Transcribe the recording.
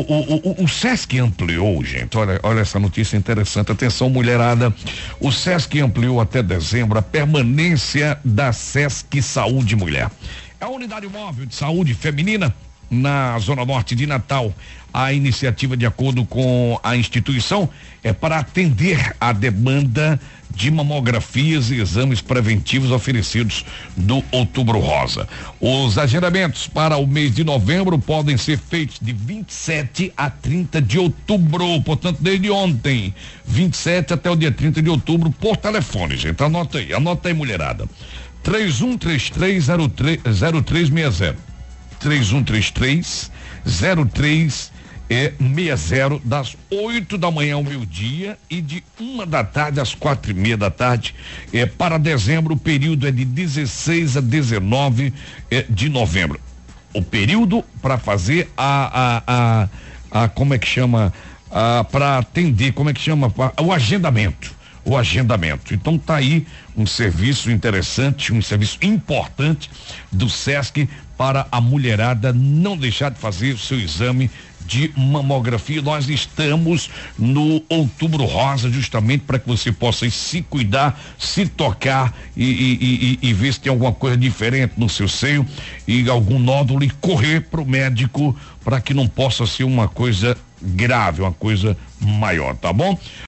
o, o, o Sesc ampliou, gente. Olha, olha essa notícia interessante. Atenção, mulherada. O Sesc ampliou até dezembro a permanência da Sesc Saúde Mulher. É a unidade móvel de saúde feminina na Zona Norte de Natal. A iniciativa, de acordo com a instituição, é para atender a demanda de mamografias e exames preventivos oferecidos do Outubro Rosa. Os agendamentos para o mês de novembro podem ser feitos de 27 a 30 de outubro, portanto, desde ontem, 27 até o dia 30 de outubro, por telefone, gente. Anota aí, anota aí, mulherada. 31330360. 3133 03 é 60 das 8 da manhã ao meio-dia e de uma da tarde às quatro e meia da tarde. É, para dezembro, o período é de 16 a 19 é, de novembro. O período para fazer a, a, a, a, como é que chama? Para atender, como é que chama? O agendamento o agendamento. Então tá aí um serviço interessante, um serviço importante do SESC para a mulherada não deixar de fazer o seu exame de mamografia. Nós estamos no Outubro Rosa, justamente para que você possa se cuidar, se tocar e, e, e, e, ver se tem alguma coisa diferente no seu seio e algum nódulo e correr para o médico para que não possa ser uma coisa grave, uma coisa maior, tá bom?